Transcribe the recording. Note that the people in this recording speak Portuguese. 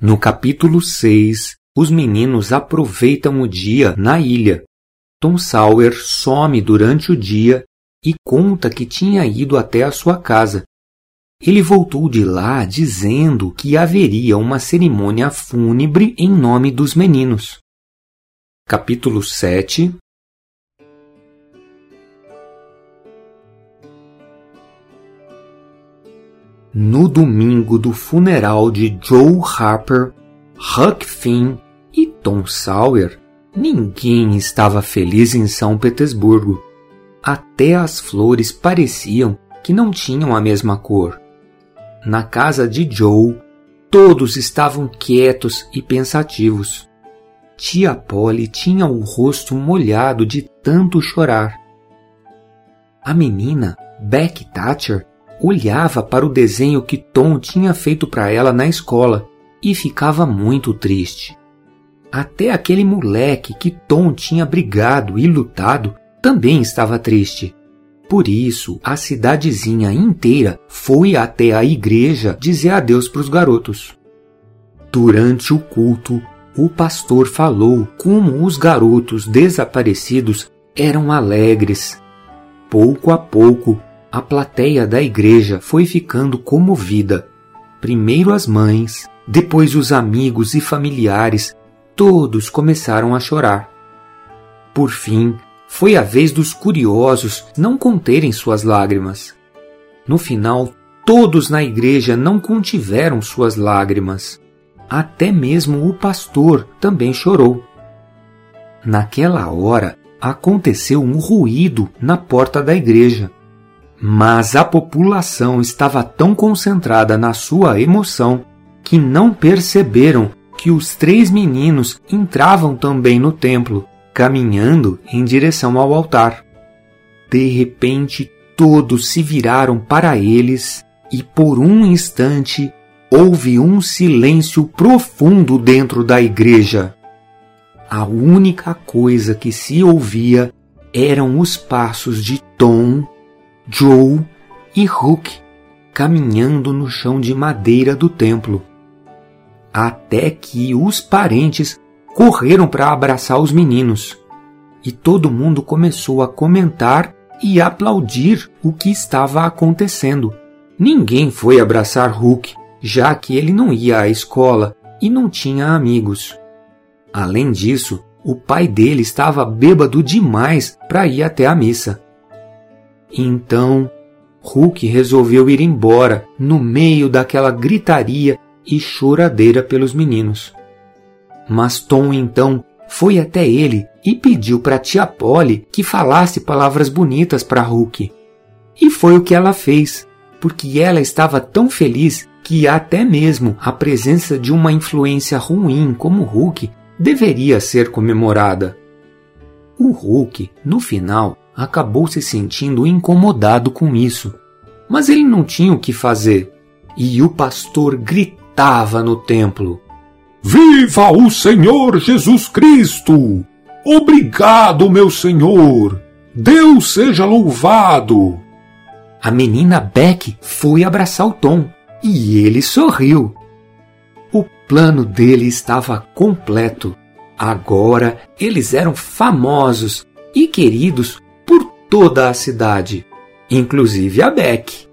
No capítulo 6, os meninos aproveitam o dia na ilha. Tom Sawyer some durante o dia e conta que tinha ido até a sua casa. Ele voltou de lá dizendo que haveria uma cerimônia fúnebre em nome dos meninos. Capítulo 7 No domingo do funeral de Joe Harper, Huck Finn e Tom Sawyer, ninguém estava feliz em São Petersburgo. Até as flores pareciam que não tinham a mesma cor. Na casa de Joe, todos estavam quietos e pensativos. Tia Polly tinha o rosto molhado de tanto chorar. A menina, Beck Thatcher, olhava para o desenho que Tom tinha feito para ela na escola e ficava muito triste. Até aquele moleque que Tom tinha brigado e lutado também estava triste. Por isso, a cidadezinha inteira foi até a igreja dizer adeus para os garotos. Durante o culto, o pastor falou como os garotos desaparecidos eram alegres. Pouco a pouco, a plateia da igreja foi ficando comovida. Primeiro as mães, depois os amigos e familiares, todos começaram a chorar. Por fim, foi a vez dos curiosos não conterem suas lágrimas. No final, todos na igreja não contiveram suas lágrimas. Até mesmo o pastor também chorou. Naquela hora, aconteceu um ruído na porta da igreja. Mas a população estava tão concentrada na sua emoção que não perceberam que os três meninos entravam também no templo, caminhando em direção ao altar. De repente, todos se viraram para eles e por um instante houve um silêncio profundo dentro da igreja. A única coisa que se ouvia eram os passos de Tom Joe e Hook caminhando no chão de madeira do templo. Até que os parentes correram para abraçar os meninos. E todo mundo começou a comentar e aplaudir o que estava acontecendo. Ninguém foi abraçar Hook, já que ele não ia à escola e não tinha amigos. Além disso, o pai dele estava bêbado demais para ir até a missa. Então, Hulk resolveu ir embora no meio daquela gritaria e choradeira pelos meninos. Mas Tom então foi até ele e pediu para tia Polly que falasse palavras bonitas para Hulk. E foi o que ela fez, porque ela estava tão feliz que até mesmo a presença de uma influência ruim como Hulk deveria ser comemorada. O Hulk, no final, acabou se sentindo incomodado com isso. Mas ele não tinha o que fazer. E o pastor gritava no templo: Viva o Senhor Jesus Cristo! Obrigado, meu Senhor! Deus seja louvado! A menina Beck foi abraçar o Tom e ele sorriu. O plano dele estava completo. Agora eles eram famosos e queridos toda a cidade, inclusive a Beck.